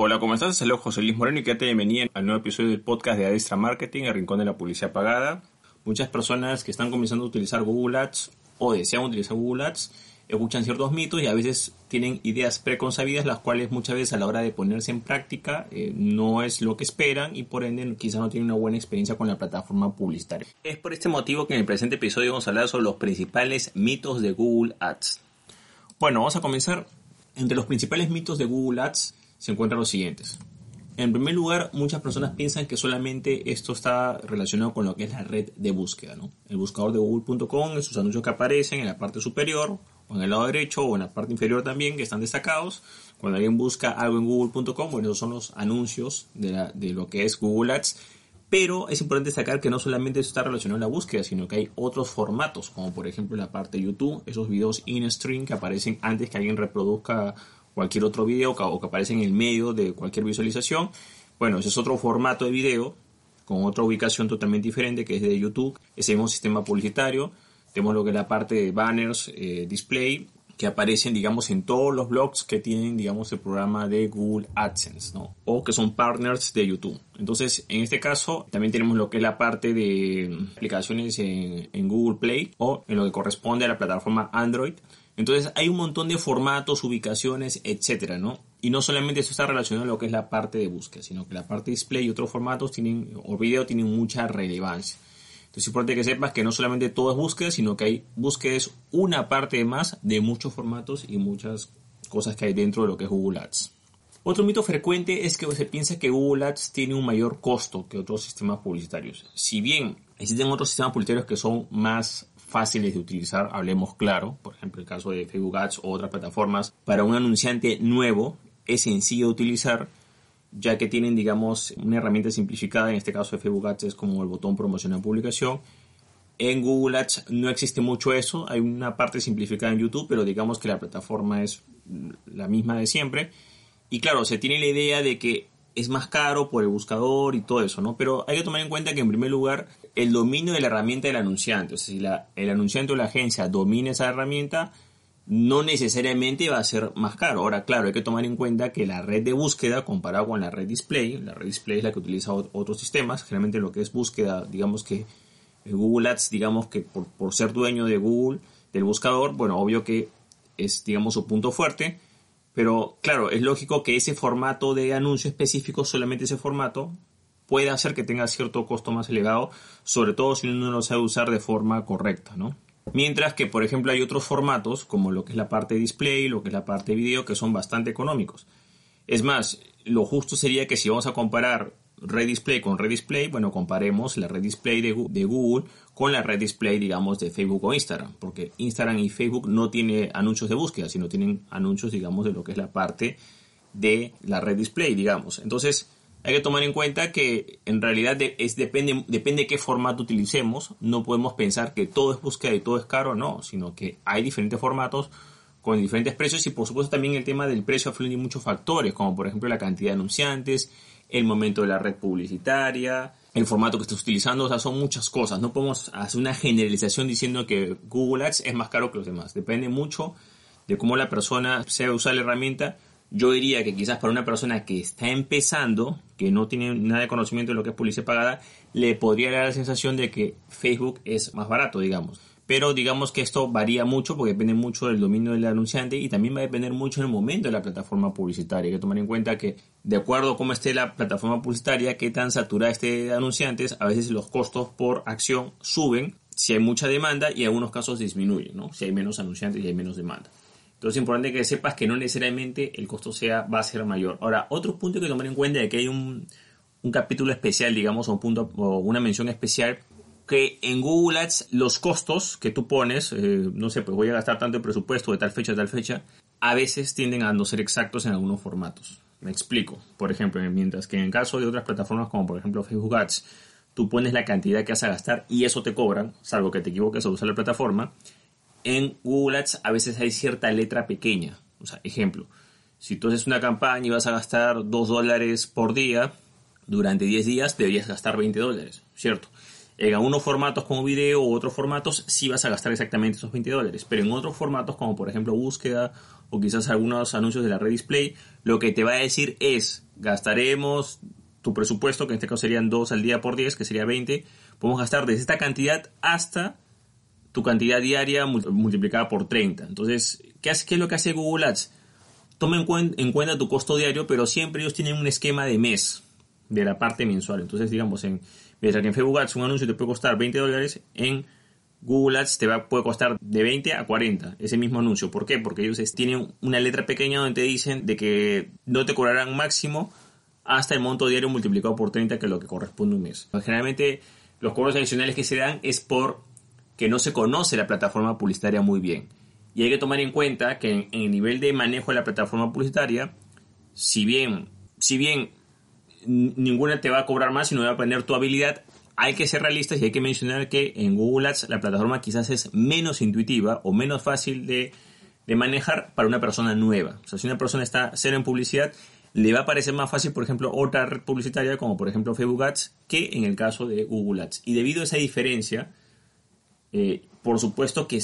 Hola, ¿cómo estás? Saludos José Luis Moreno y que te bienvenida al nuevo episodio del podcast de Adestra Marketing, el rincón de la publicidad pagada. Muchas personas que están comenzando a utilizar Google Ads o desean utilizar Google Ads escuchan ciertos mitos y a veces tienen ideas preconcebidas las cuales muchas veces a la hora de ponerse en práctica eh, no es lo que esperan y por ende quizás no tienen una buena experiencia con la plataforma publicitaria. Es por este motivo que en el presente episodio vamos a hablar sobre los principales mitos de Google Ads. Bueno, vamos a comenzar. Entre los principales mitos de Google Ads se encuentran los siguientes. En primer lugar, muchas personas piensan que solamente esto está relacionado con lo que es la red de búsqueda. ¿no? El buscador de google.com, esos anuncios que aparecen en la parte superior o en el lado derecho o en la parte inferior también, que están destacados. Cuando alguien busca algo en google.com, bueno, esos son los anuncios de, de lo que es Google Ads. Pero es importante destacar que no solamente eso está relacionado a la búsqueda, sino que hay otros formatos, como por ejemplo la parte de YouTube, esos videos in-stream que aparecen antes que alguien reproduzca cualquier otro video o que aparece en el medio de cualquier visualización. Bueno, ese es otro formato de video con otra ubicación totalmente diferente que es de YouTube. Ese mismo sistema publicitario. Tenemos lo que es la parte de banners, eh, display, que aparecen, digamos, en todos los blogs que tienen, digamos, el programa de Google AdSense. O que son partners de YouTube. Entonces, en este caso, también tenemos lo que es la parte de aplicaciones en Google Play o en lo que corresponde a la plataforma Android. Entonces hay un montón de formatos, ubicaciones, etcétera, ¿no? Y no solamente eso está relacionado a lo que es la parte de búsqueda, sino que la parte de display y otros formatos tienen, o video tienen mucha relevancia. Entonces es importante que sepas que no solamente todo es búsqueda, sino que hay búsqueda una parte más de muchos formatos y muchas cosas que hay dentro de lo que es Google Ads. Otro mito frecuente es que se piensa que Google Ads tiene un mayor costo que otros sistemas publicitarios. Si bien existen otros sistemas publicitarios que son más fáciles de utilizar, hablemos claro, por ejemplo el caso de Facebook Ads o otras plataformas, para un anunciante nuevo es sencillo de utilizar, ya que tienen, digamos, una herramienta simplificada, en este caso de Facebook Ads es como el botón promocionar publicación. En Google Ads no existe mucho eso, hay una parte simplificada en YouTube, pero digamos que la plataforma es la misma de siempre. Y claro, se tiene la idea de que es más caro por el buscador y todo eso, ¿no? Pero hay que tomar en cuenta que en primer lugar el dominio de la herramienta del anunciante, o sea, si la, el anunciante o la agencia domina esa herramienta, no necesariamente va a ser más caro. Ahora, claro, hay que tomar en cuenta que la red de búsqueda comparado con la red display, la red display es la que utiliza otros sistemas, generalmente lo que es búsqueda, digamos que Google Ads, digamos que por, por ser dueño de Google, del buscador, bueno, obvio que es, digamos, su punto fuerte, pero claro, es lógico que ese formato de anuncio específico, solamente ese formato, puede hacer que tenga cierto costo más elevado, sobre todo si uno no lo sabe usar de forma correcta, ¿no? Mientras que, por ejemplo, hay otros formatos, como lo que es la parte de display, lo que es la parte de video, que son bastante económicos. Es más, lo justo sería que si vamos a comparar red display con red display, bueno, comparemos la red display de, Google con la red display, digamos, de Facebook o Instagram, porque Instagram y Facebook no tienen anuncios de búsqueda, sino tienen anuncios, digamos, de lo que es la parte de la red display, digamos. Entonces, hay que tomar en cuenta que en realidad es, depende, depende de qué formato utilicemos. No podemos pensar que todo es búsqueda y todo es caro, no, sino que hay diferentes formatos con diferentes precios y por supuesto también el tema del precio afluye muchos factores, como por ejemplo la cantidad de anunciantes, el momento de la red publicitaria, el formato que estés utilizando, o sea, son muchas cosas. No podemos hacer una generalización diciendo que Google Ads es más caro que los demás. Depende mucho de cómo la persona sea usar la herramienta. Yo diría que quizás para una persona que está empezando, que no tiene nada de conocimiento de lo que es publicidad pagada, le podría dar la sensación de que Facebook es más barato, digamos pero digamos que esto varía mucho porque depende mucho del dominio del anunciante y también va a depender mucho del momento de la plataforma publicitaria. Hay que tomar en cuenta que de acuerdo a cómo esté la plataforma publicitaria, qué tan saturada esté de anunciantes, a veces los costos por acción suben si hay mucha demanda y en algunos casos disminuyen, ¿no? si hay menos anunciantes y hay menos demanda. Entonces es importante que sepas que no necesariamente el costo sea, va a ser mayor. Ahora, otro punto que tomar en cuenta es que hay un, un capítulo especial, digamos, un punto, o una mención especial que en Google Ads los costos que tú pones, eh, no sé, pues voy a gastar tanto presupuesto de tal fecha a tal fecha, a veces tienden a no ser exactos en algunos formatos. Me explico. Por ejemplo, mientras que en el caso de otras plataformas como por ejemplo Facebook Ads, tú pones la cantidad que vas a gastar y eso te cobran, salvo que te equivoques a usar la plataforma, en Google Ads a veces hay cierta letra pequeña. O sea, ejemplo, si tú haces una campaña y vas a gastar 2 dólares por día, durante 10 días deberías gastar 20 dólares, ¿cierto? En algunos formatos como video u otros formatos sí vas a gastar exactamente esos 20 dólares, pero en otros formatos como por ejemplo búsqueda o quizás algunos anuncios de la red display, lo que te va a decir es gastaremos tu presupuesto, que en este caso serían 2 al día por 10, que sería 20, podemos gastar desde esta cantidad hasta tu cantidad diaria multiplicada por 30. Entonces, ¿qué, hace, qué es lo que hace Google Ads? Toma en, en cuenta tu costo diario, pero siempre ellos tienen un esquema de mes, de la parte mensual. Entonces, digamos, en, mientras que en Facebook Ads un anuncio te puede costar 20 dólares, en Google Ads te va, puede costar de 20 a 40 ese mismo anuncio. ¿Por qué? Porque ellos tienen una letra pequeña donde te dicen de que no te cobrarán máximo hasta el monto diario multiplicado por 30, que es lo que corresponde un mes. Generalmente los cobros adicionales que se dan es por que no se conoce la plataforma publicitaria muy bien. Y hay que tomar en cuenta que en, el nivel de manejo de la plataforma publicitaria, si bien, si bien ninguna te va a cobrar más, sino va a aprender tu habilidad, hay que ser realistas y hay que mencionar que en Google Ads la plataforma quizás es menos intuitiva o menos fácil de, de manejar para una persona nueva. O sea, si una persona está cero en publicidad, le va a parecer más fácil, por ejemplo, otra red publicitaria como por ejemplo Facebook Ads que en el caso de Google Ads. Y debido a esa diferencia, eh, por supuesto que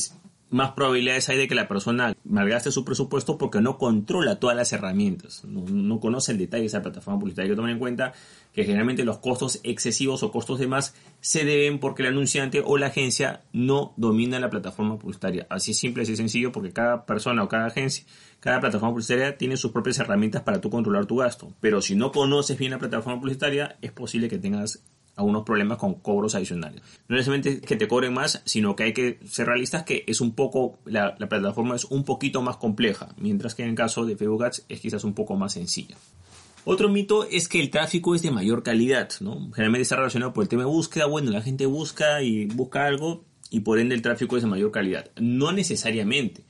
más probabilidades hay de que la persona malgaste su presupuesto porque no controla todas las herramientas, no, conoce el detalle de esa plataforma publicitaria. Hay que tomar en cuenta que generalmente los costos excesivos o costos de más se deben porque el anunciante o la agencia no domina la plataforma publicitaria. Así simple, así sencillo, porque cada persona o cada agencia, cada plataforma publicitaria tiene sus propias herramientas para tú controlar tu gasto. Pero si no conoces bien la plataforma publicitaria, es posible que tengas algunos problemas con cobros adicionales. No necesariamente que te cobren más, sino que hay que ser realistas que es un poco, la, plataforma es un poquito más compleja, mientras que en el caso de Facebook Ads es quizás un poco más sencilla. Otro mito es que el tráfico es de mayor calidad, ¿no? Generalmente está relacionado por el tema de búsqueda, bueno, la gente busca y busca algo y por ende el tráfico es de mayor calidad. No necesariamente,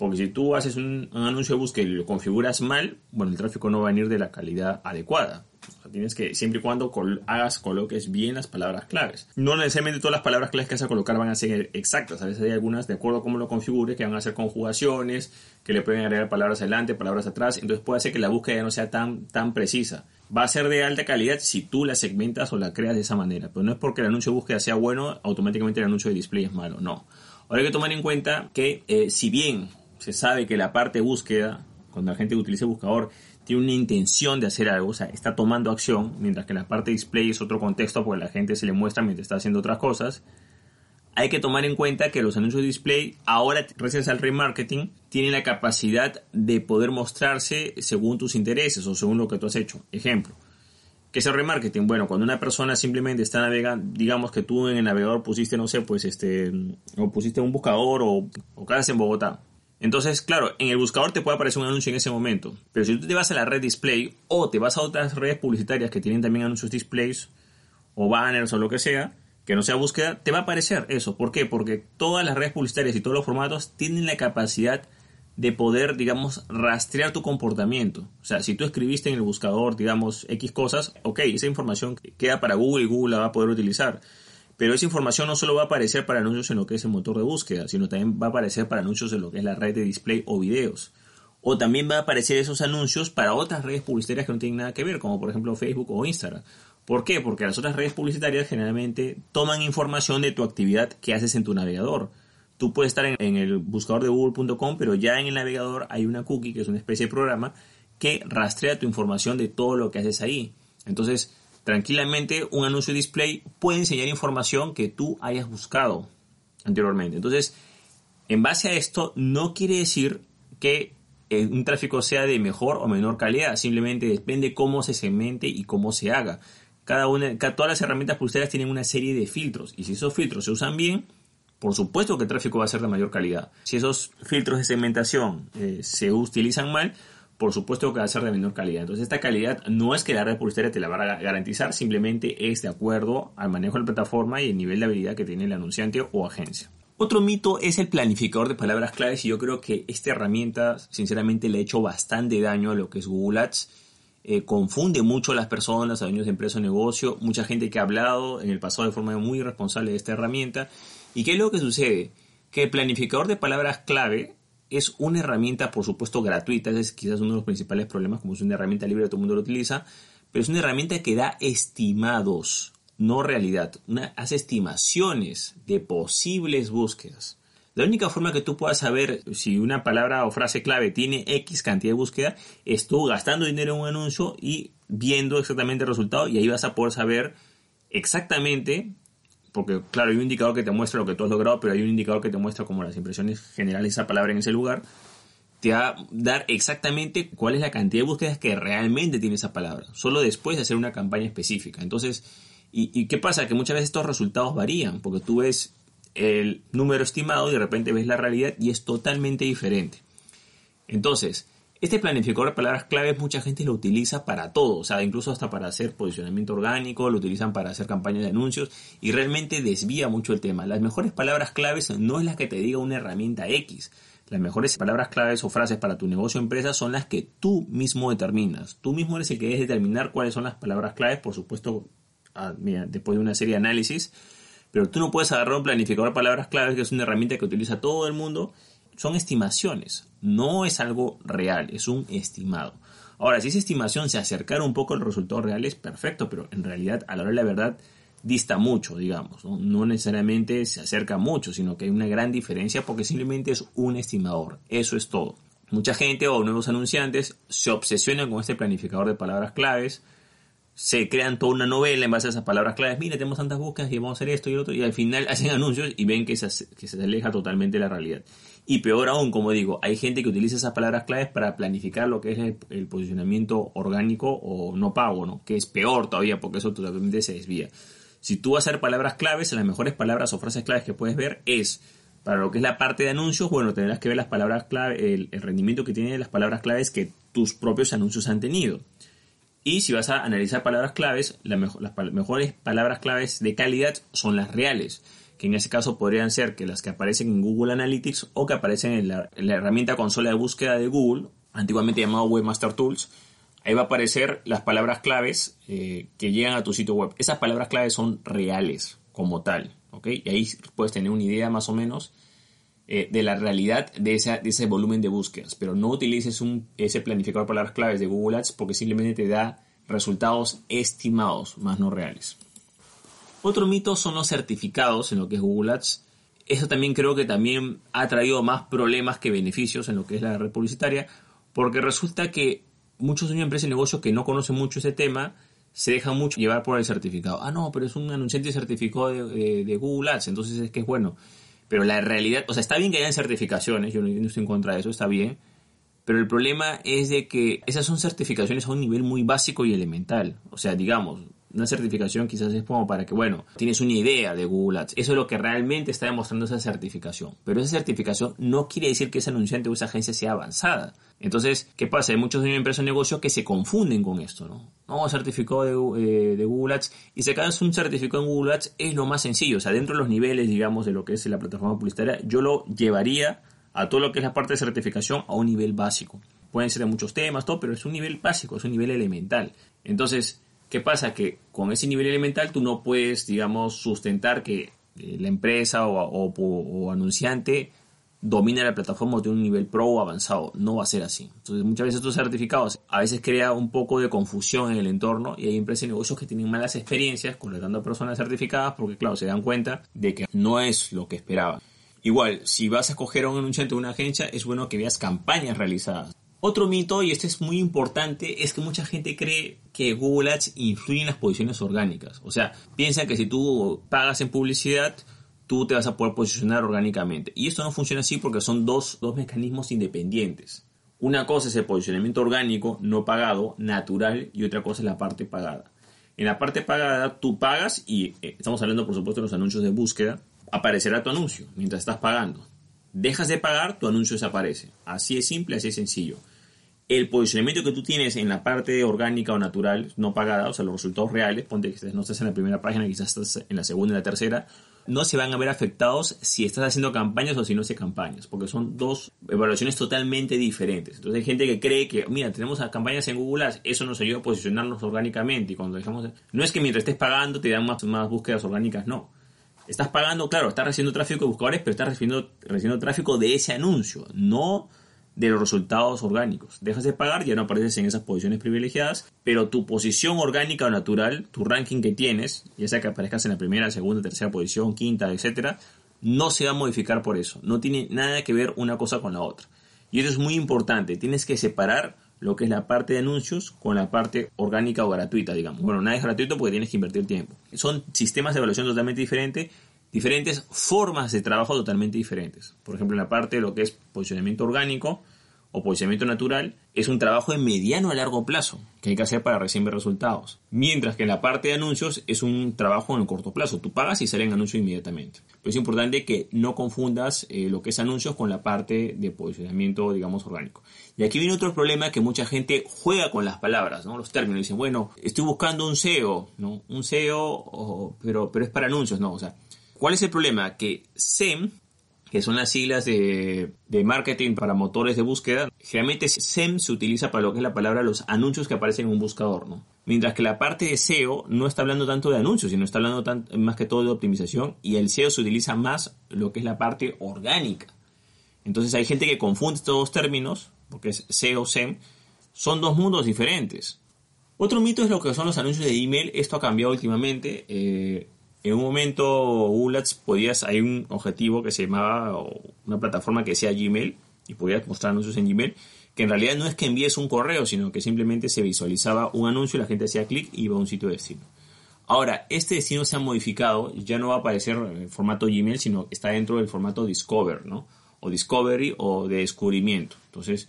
porque si tú haces un, un anuncio de búsqueda y lo configuras mal, bueno, el tráfico no va a venir de la calidad adecuada tienes que, siempre y cuando hagas, coloques bien las palabras claves. No necesariamente todas las palabras claves que vas a colocar van a ser exactas. A veces hay algunas, de acuerdo a cómo lo configures, que van a ser conjugaciones, que le pueden agregar palabras adelante, palabras atrás. Entonces puede hacer que la búsqueda ya no sea tan, tan precisa. Va a ser de alta calidad si tú la segmentas o la creas de esa manera. Pero no es porque el anuncio de búsqueda sea bueno, automáticamente el anuncio de display es malo. No. Ahora hay que tomar en cuenta que eh, si bien se sabe que la parte búsqueda, cuando la gente utiliza el buscador, tiene una intención de hacer algo, o sea, está tomando acción, mientras que la parte display es otro contexto porque la gente se le muestra mientras está haciendo otras cosas. Hay que tomar en cuenta que los anuncios de display ahora, gracias al remarketing, tienen la capacidad de poder mostrarse según tus intereses o según lo que tú has hecho. Ejemplo, ¿qué es el remarketing? Bueno, cuando una persona simplemente está navegando, digamos que tú en el navegador pusiste, no sé, pues este, o pusiste un buscador o, o en Bogotá entonces, claro, en el buscador te puede aparecer un anuncio en ese momento, pero si tú te vas a la red display o te vas a otras redes publicitarias que tienen también anuncios displays o banners o lo que sea, que no sea búsqueda, te va a aparecer eso. ¿Por qué? Porque todas las redes publicitarias y todos los formatos tienen la capacidad de poder, digamos, rastrear tu comportamiento. O sea, si tú escribiste en el buscador, digamos, X cosas, ok, esa información queda para Google y Google la va a poder utilizar. Pero esa información no solo va a aparecer para anuncios en lo que es el motor de búsqueda, sino también va a aparecer para anuncios en lo que es la red de display o videos. O también va a aparecer esos anuncios para otras redes publicitarias que no tienen nada que ver, como por ejemplo Facebook o Instagram. ¿Por qué? Porque las otras redes publicitarias generalmente toman información de tu actividad que haces en tu navegador. Tú puedes estar en, el buscador de google.com, pero ya en el navegador hay una cookie, que es una especie de programa, que rastrea tu información de todo lo que haces ahí. Entonces, tranquilamente un anuncio display puede enseñar información que tú hayas buscado anteriormente. Entonces, en base a esto, no quiere decir que eh, un tráfico sea de mejor o menor calidad, simplemente depende cómo se segmente y cómo se haga. Cada una, todas las herramientas publicitarias tienen una serie de filtros y si esos filtros se usan bien, por supuesto que el tráfico va a ser de mayor calidad. Si esos filtros de segmentación eh, se utilizan mal, por supuesto que va a ser de menor calidad. Entonces esta calidad no es que la red publicitaria te la va a garantizar, simplemente es de acuerdo al manejo de la plataforma y el nivel de habilidad que tiene el anunciante o agencia. Otro mito es el planificador de palabras claves y yo creo que esta herramienta sinceramente le ha hecho bastante daño a lo que es Google Ads. Eh, confunde mucho a las personas, a dueños de empresa o negocio, mucha gente que ha hablado en el pasado de forma muy irresponsable de esta herramienta. ¿Y qué es lo que sucede? Que el planificador de palabras clave es una herramienta, por supuesto, gratuita. Ese es quizás uno de los principales problemas, como es una herramienta libre, todo el mundo lo utiliza. Pero es una herramienta que da estimados, no realidad. hace estimaciones de posibles búsquedas. La única forma que tú puedas saber si una palabra o frase clave tiene X cantidad de búsqueda es tú gastando dinero en un anuncio y viendo exactamente el resultado y ahí vas a poder saber exactamente, porque claro, hay un indicador que te muestra lo que tú has logrado, pero hay un indicador que te muestra como las impresiones generales esa palabra en ese lugar, te va a dar exactamente cuál es la cantidad de búsquedas que realmente tiene esa palabra, solo después de hacer una campaña específica. Entonces, ¿y, y qué pasa? Que muchas veces estos resultados varían, porque tú ves el número estimado y de repente ves la realidad y es totalmente diferente. Entonces, este planificador de palabras claves mucha gente lo utiliza para todo, o sea, incluso hasta para hacer posicionamiento orgánico, lo utilizan para hacer campañas de anuncios y realmente desvía mucho el tema. Las mejores palabras claves no es la que te diga una herramienta X. Las mejores palabras claves o frases para tu negocio o empresa son las que tú mismo determinas. Tú mismo eres el que debes determinar cuáles son las palabras claves, por supuesto, ah, después de una serie de análisis. Pero tú no puedes agarrar un planificador de palabras claves, que es una herramienta que utiliza todo el mundo, son estimaciones, no es algo real, es un estimado. Ahora, si esa estimación se acercara un poco al resultado real, es perfecto, pero en realidad, a la hora de la verdad, dista mucho, digamos. ¿no? necesariamente se acerca mucho, sino que hay una gran diferencia porque simplemente es un estimador. Eso es todo. Mucha gente o nuevos anunciantes se obsesionan con este planificador de palabras claves, se crean toda una novela en base a esas palabras claves. Mira, tenemos tantas búsquedas y vamos a hacer esto y lo otro. Y al final hacen anuncios y ven que se, se aleja totalmente de la realidad. Y peor aún, como digo, hay gente que utiliza esas palabras claves para planificar lo que es el, posicionamiento orgánico o no pago, ¿no? Que es peor todavía porque eso totalmente se desvía. Si tú vas a hacer palabras claves, las mejores palabras o frases claves que puedes ver es para lo que es la parte de anuncios, bueno, tendrás que ver las palabras clave, el, rendimiento que tienen las palabras claves que tus propios anuncios han tenido. Y si vas a analizar palabras claves, las mejores palabras claves de calidad son las reales que en ese caso podrían ser que las que aparecen en Google Analytics o que aparecen en la, herramienta consola de búsqueda de Google, antiguamente llamado Webmaster Tools. Ahí va a aparecer las palabras claves eh, que llegan a tu sitio web. Esas palabras claves son reales como tal, ¿ok? Y ahí puedes tener una idea más o menos eh, de la realidad de, de, ese volumen de búsquedas. Pero no utilices un, ese planificador de palabras claves de Google Ads porque simplemente te da resultados estimados, más no reales. Otro mito son los certificados en lo que es Google Ads. Eso también creo que también ha traído más problemas que beneficios en lo que es la red publicitaria, porque resulta que muchos de empresas y negocios que no conocen mucho ese tema se dejan mucho llevar por el certificado. Ah, no, pero es un anunciante certificado de, de, Google Ads, entonces es que es bueno. Pero la realidad, o sea, está bien que hayan certificaciones, yo no estoy en contra de eso, está bien, pero el problema es de que esas son certificaciones a un nivel muy básico y elemental. O sea, digamos, una certificación quizás es como para que, bueno, tienes una idea de Google Ads. Eso es lo que realmente está demostrando esa certificación. Pero esa certificación no quiere decir que ese anunciante o esa agencia sea avanzada. Entonces, ¿qué pasa? Hay muchos de empresas o negocios que se confunden con esto, ¿no? No, certificado de, eh, de Google Ads. Y si acaso un certificado en Google Ads es lo más sencillo. O sea, dentro de los niveles, digamos, de lo que es la plataforma publicitaria, yo lo llevaría a todo lo que es la parte de certificación a un nivel básico. Pueden ser de muchos temas, todo, pero es un nivel básico, es un nivel elemental. Entonces, ¿Qué pasa? Que con ese nivel elemental tú no puedes, digamos, sustentar que eh, la empresa o, anunciante domina la plataforma de un nivel pro o avanzado. No va a ser así. Entonces, muchas veces estos certificados a veces crea un poco de confusión en el entorno y hay empresas y negocios que tienen malas experiencias contratando a personas certificadas porque, claro, se dan cuenta de que no es lo que esperaban. Igual, si vas a escoger a un anunciante o una agencia, es bueno que veas campañas realizadas. Otro mito, y este es muy importante, es que mucha gente cree que Google Ads influye en las posiciones orgánicas. O sea, piensa que si tú pagas en publicidad, tú te vas a poder posicionar orgánicamente. Y esto no funciona así porque son dos, mecanismos independientes. Una cosa es el posicionamiento orgánico no pagado, natural, y otra cosa es la parte pagada. En la parte pagada tú pagas y eh, estamos hablando por supuesto de los anuncios de búsqueda, aparecerá tu anuncio mientras estás pagando. Dejas de pagar, tu anuncio desaparece. Así es simple, así es sencillo el posicionamiento que tú tienes en la parte orgánica o natural, no pagada, o sea, los resultados reales, ponte que no estás en la primera página, quizás estás en la segunda y la tercera, no se van a ver afectados si estás haciendo campañas o si no haces campañas, porque son dos evaluaciones totalmente diferentes. Entonces hay gente que cree que, mira, tenemos campañas en Google Ads, eso nos ayuda a posicionarnos orgánicamente y cuando dejamos... No es que mientras estés pagando te dan más, más búsquedas orgánicas, no. Estás pagando, claro, estás recibiendo tráfico de buscadores, pero estás recibiendo, recibiendo tráfico de ese anuncio, no de los resultados orgánicos. Dejas de pagar, ya no apareces en esas posiciones privilegiadas, pero tu posición orgánica o natural, tu ranking que tienes, ya sea que aparezcas en la primera, segunda, tercera posición, quinta, etcétera, no se va a modificar por eso. No tiene nada que ver una cosa con la otra. Y eso es muy importante. Tienes que separar lo que es la parte de anuncios con la parte orgánica o gratuita, digamos. Bueno, nada es gratuito porque tienes que invertir tiempo. Son sistemas de evaluación totalmente diferentes, diferentes formas de trabajo totalmente diferentes. Por ejemplo, en la parte de lo que es posicionamiento orgánico, o posicionamiento natural es un trabajo de mediano a largo plazo que hay que hacer para recién ver resultados. Mientras que en la parte de anuncios es un trabajo en el corto plazo. Tú pagas y salen anuncios inmediatamente. Pero es importante que no confundas eh, lo que es anuncios con la parte de posicionamiento, digamos, orgánico. Y aquí viene otro problema que mucha gente juega con las palabras, ¿no? Los términos. Dicen, bueno, estoy buscando un SEO, ¿no? Un SEO, pero, pero es para anuncios, ¿no? O sea, ¿cuál es el problema? Que SEM que son las siglas de, marketing para motores de búsqueda, generalmente SEM se utiliza para lo que es la palabra los anuncios que aparecen en un buscador, ¿no? Mientras que la parte de SEO no está hablando tanto de anuncios, sino está hablando más que todo de optimización y el SEO se utiliza más lo que es la parte orgánica. Entonces hay gente que confunde estos dos términos, porque es SEO, SEM, son dos mundos diferentes. Otro mito es lo que son los anuncios de email. Esto ha cambiado últimamente. Eh, en un momento Ads podías, hay un objetivo que se llamaba, una plataforma que sea Gmail, y podías mostrar anuncios en Gmail, que en realidad no es que envíes un correo, sino que simplemente se visualizaba un anuncio y la gente hacía clic y iba a un sitio de destino. Ahora, este destino se ha modificado, ya no va a aparecer en formato Gmail, sino está dentro del formato Discover, ¿no? O Discovery o de descubrimiento. Entonces,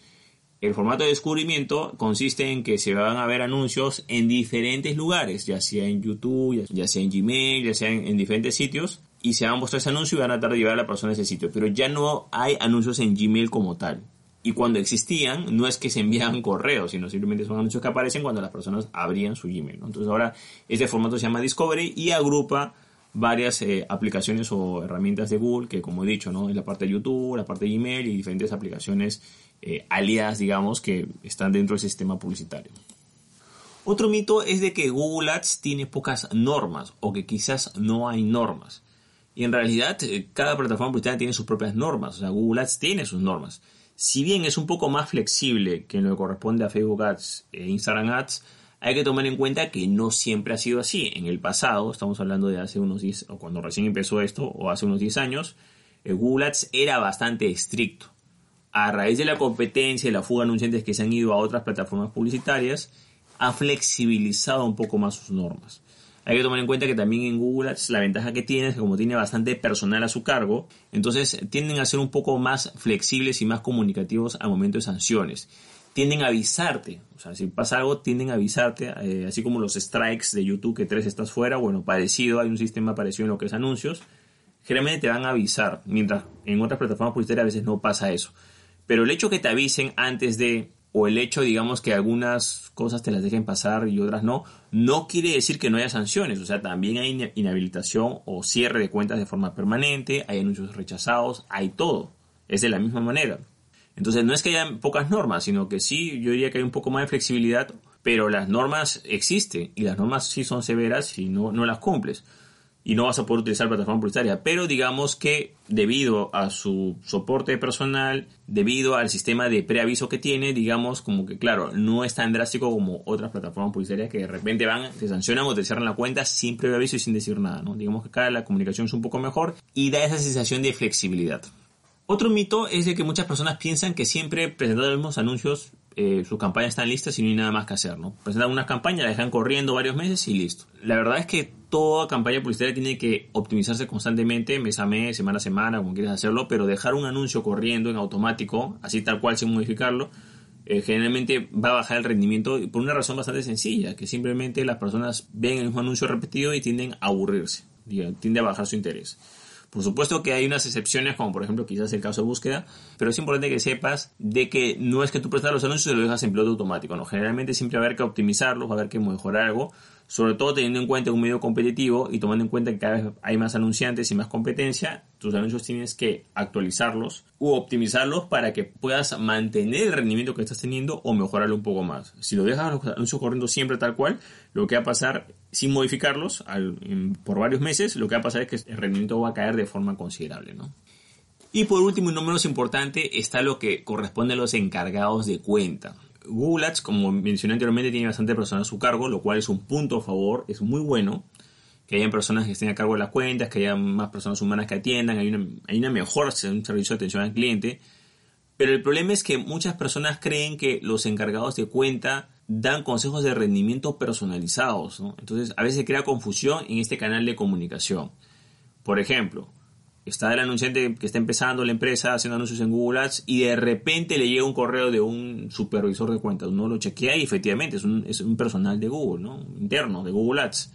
el formato de descubrimiento consiste en que se van a ver anuncios en diferentes lugares, ya sea en YouTube, ya sea en Gmail, ya sea en, diferentes sitios, y se van a mostrar ese anuncio y van a tratar de llevar a la persona a ese sitio. Pero ya no hay anuncios en Gmail como tal. Y cuando existían, no es que se envían correos, sino simplemente son anuncios que aparecen cuando las personas abrían su Gmail. Entonces ahora este formato se llama Discovery y agrupa varias eh, aplicaciones o herramientas de Google, que como he dicho, ¿no? es la parte de YouTube, la parte de Gmail y diferentes aplicaciones eh, aliadas, digamos, que están dentro del sistema publicitario. Otro mito es de que Google Ads tiene pocas normas o que quizás no hay normas. Y en realidad eh, cada plataforma publicitaria tiene sus propias normas, o sea, Google Ads tiene sus normas. Si bien es un poco más flexible que lo que corresponde a Facebook Ads e Instagram Ads, hay que tomar en cuenta que no siempre ha sido así. En el pasado, estamos hablando de hace unos 10, o cuando recién empezó esto, o hace unos 10 años, eh, Google Ads era bastante estricto a raíz de la competencia y la fuga de anunciantes que se han ido a otras plataformas publicitarias, ha flexibilizado un poco más sus normas. Hay que tomar en cuenta que también en Google Ads la ventaja que tiene es que como tiene bastante personal a su cargo, entonces tienden a ser un poco más flexibles y más comunicativos al momento de sanciones. Tienden a avisarte, o sea, si pasa algo, tienden a avisarte, eh, así como los strikes de YouTube que tres estás fuera, bueno, parecido, hay un sistema parecido en lo que es anuncios, generalmente te van a avisar, mientras en otras plataformas publicitarias a veces no pasa eso. Pero el hecho que te avisen antes de, o el hecho, digamos, que algunas cosas te las dejen pasar y otras no, no quiere decir que no haya sanciones. O sea, también hay inhabilitación o cierre de cuentas de forma permanente, hay anuncios rechazados, hay todo. Es de la misma manera. Entonces, no es que haya pocas normas, sino que sí, yo diría que hay un poco más de flexibilidad, pero las normas existen y las normas sí son severas si no, no las cumples y no vas a poder utilizar plataforma publicitaria. Pero digamos que debido a su soporte personal, debido al sistema de preaviso que tiene, digamos como que claro, no es tan drástico como otras plataformas publicitarias que de repente van, te sancionan o te cierran la cuenta sin preaviso y sin decir nada. ¿no? Digamos que acá la comunicación es un poco mejor y da esa sensación de flexibilidad. Otro mito es de que muchas personas piensan que siempre presentando los mismos anuncios eh, sus campañas están listas y no hay nada más que hacer, ¿no? Presentan unas campañas, la dejan corriendo varios meses y listo. La verdad es que toda campaña publicitaria tiene que optimizarse constantemente, mes a mes, semana a semana, como quieras hacerlo, pero dejar un anuncio corriendo en automático, así tal cual sin modificarlo, eh, generalmente va a bajar el rendimiento por una razón bastante sencilla, que simplemente las personas ven el mismo anuncio repetido y tienden a aburrirse, tiende a bajar su interés. Por supuesto que hay unas excepciones, como por ejemplo quizás el caso de búsqueda, pero es importante que sepas de que no es que tú prestas los anuncios y lo dejas en piloto automático, ¿no? Generalmente siempre va a haber que optimizarlos, va a haber que mejorar algo, sobre todo teniendo en cuenta un medio competitivo y tomando en cuenta que cada vez hay más anunciantes y más competencia, tus anuncios tienes que actualizarlos u optimizarlos para que puedas mantener el rendimiento que estás teniendo o mejorarlo un poco más. Si lo dejas los anuncios corriendo siempre tal cual, lo que va a pasar sin modificarlos por varios meses, lo que va a pasar es que el rendimiento va a caer de forma considerable. Y por último y no menos importante está lo que corresponde a los encargados de cuenta. Google Ads, como mencioné anteriormente, tiene bastante personal a su cargo, lo cual es un punto a favor, es muy bueno. que hayan personas que estén a cargo de las cuentas, que haya más personas humanas que atiendan, hay una, hay una mejor servicio de atención al cliente. Pero el problema es que muchas personas creen que los encargados de cuenta dan consejos de rendimiento personalizados. Entonces, a veces crea confusión en este canal de comunicación. Por ejemplo, está el anunciante que está empezando la empresa haciendo anuncios en Google Ads y de repente le llega un correo de un supervisor de cuentas. Uno lo chequea y efectivamente es un, es un personal de Google, ¿no? interno de Google Ads.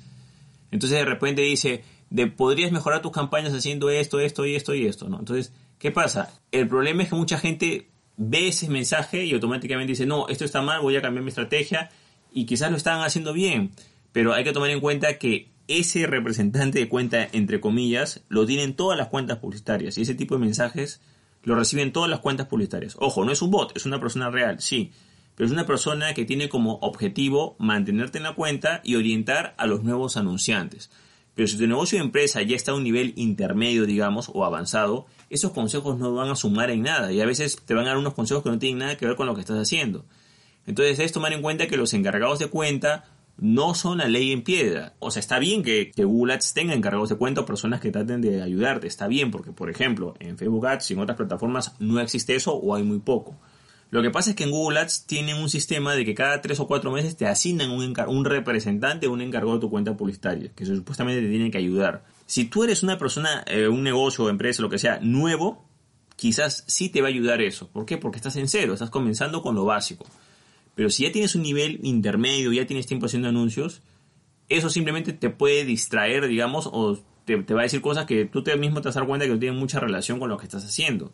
Entonces de repente dice, de, podrías mejorar tus campañas haciendo esto, esto y esto y esto. Entonces, ¿qué pasa? El problema es que mucha gente ve ese mensaje y automáticamente dice, no, esto está mal, voy a cambiar mi estrategia y quizás lo están haciendo bien, pero hay que tomar en cuenta que ese representante de cuenta, entre comillas, lo tienen todas las cuentas publicitarias y ese tipo de mensajes lo reciben todas las cuentas publicitarias. Ojo, no es un bot, es una persona real, sí, pero es una persona que tiene como objetivo mantenerte en la cuenta y orientar a los nuevos anunciantes. Pero si tu negocio de empresa ya está a un nivel intermedio, digamos, o avanzado, esos consejos no van a sumar en nada y a veces te van a dar unos consejos que no tienen nada que ver con lo que estás haciendo. Entonces es tomar en cuenta que los encargados de cuenta no son la ley en piedra. O sea, está bien que, Google Ads tenga encargados de cuenta personas que traten de ayudarte. Está bien porque, por ejemplo, en Facebook Ads y en otras plataformas no existe eso o hay muy poco. Lo que pasa es que en Google Ads tienen un sistema de que cada tres o cuatro meses te asignan un, un representante o un encargado de tu cuenta publicitaria, que supuestamente te tienen que ayudar. Si tú eres una persona, eh, un negocio empresa, lo que sea, nuevo, quizás sí te va a ayudar eso. ¿Por qué? Porque estás en cero, estás comenzando con lo básico. Pero si ya tienes un nivel intermedio, ya tienes tiempo haciendo anuncios, eso simplemente te puede distraer, digamos, o te, va a decir cosas que tú te mismo te vas a dar cuenta que no tienen mucha relación con lo que estás haciendo.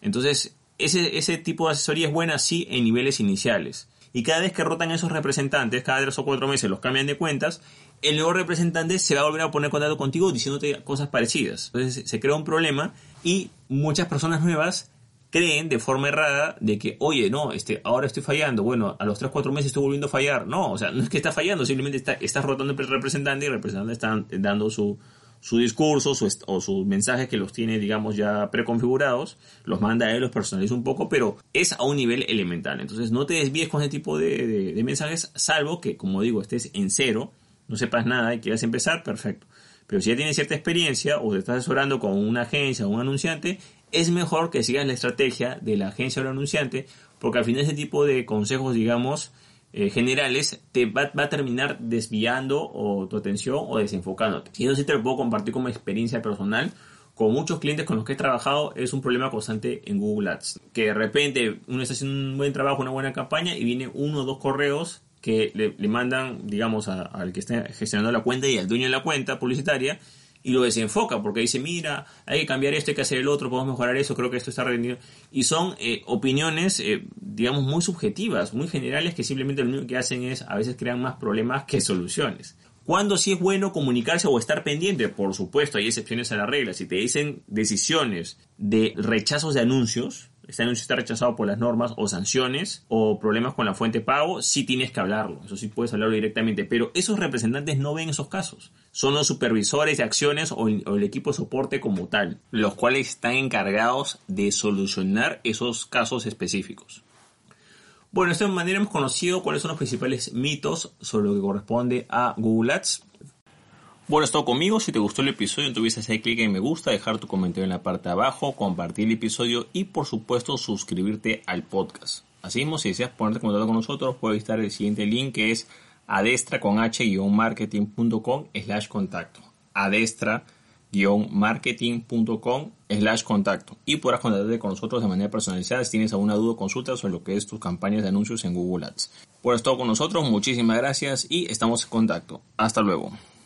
Entonces, ese, ese tipo de asesoría es buena sí en niveles iniciales. Y cada vez que rotan esos representantes, cada tres o cuatro meses los cambian de cuentas, el nuevo representante se va a volver a poner contacto contigo diciéndote cosas parecidas. Entonces se crea un problema y muchas personas nuevas creen de forma errada de que, oye, no, este, ahora estoy fallando, bueno, a los 3 4 meses estoy volviendo a fallar. No, o sea, no es que está fallando, simplemente está, estás rotando el representante y el representante está dando su, su discurso o sus mensajes que los tiene, digamos, ya preconfigurados, los manda a él, los personaliza un poco, pero es a un nivel elemental. Entonces no te desvíes con ese tipo de, mensajes, salvo que, como digo, estés en cero, no sepas nada y quieras empezar, perfecto. Pero si ya tienes cierta experiencia o te estás asesorando con una agencia o un anunciante, es mejor que sigas la estrategia de la agencia o el anunciante, porque al final ese tipo de consejos, digamos, eh, generales te va, a terminar desviando o tu atención o desenfocándote. Y eso sí te lo puedo compartir como experiencia personal. Con muchos clientes con los que he trabajado es un problema constante en Google Ads. Que de repente uno está haciendo un buen trabajo, una buena campaña y viene uno o dos correos que le, mandan, digamos, al que está gestionando la cuenta y al dueño de la cuenta publicitaria y lo desenfoca porque dice, mira, hay que cambiar esto, hay que hacer el otro, podemos mejorar eso, creo que esto está rendido. Y son eh, opiniones, eh, digamos, muy subjetivas, muy generales, que simplemente lo único que hacen es a veces crean más problemas que soluciones. ¿Cuándo sí es bueno comunicarse o estar pendiente? Por supuesto, hay excepciones a la regla. Si te dicen decisiones de rechazos de anuncios, este anuncio está rechazado por las normas o sanciones o problemas con la fuente de pago, sí tienes que hablarlo, eso sí puedes hablarlo directamente, pero esos representantes no ven esos casos, son los supervisores de acciones o el, equipo de soporte como tal, los cuales están encargados de solucionar esos casos específicos. Bueno, de esta manera hemos conocido cuáles son los principales mitos sobre lo que corresponde a Google Ads. Bueno, es todo conmigo. Si te gustó el episodio, olvides hacer clic en me gusta, dejar tu comentario en la parte de abajo, compartir el episodio y, por supuesto, suscribirte al podcast. Asimismo, si deseas ponerte en contacto con nosotros, puedes visitar el siguiente link que es adestra con h-marketing.com slash contacto. adestra-marketing.com slash contacto y podrás contactarte con nosotros de manera personalizada si tienes alguna duda o consulta sobre lo que es tus campañas de anuncios en Google Ads. Por esto con nosotros, muchísimas gracias y estamos en contacto. Hasta luego.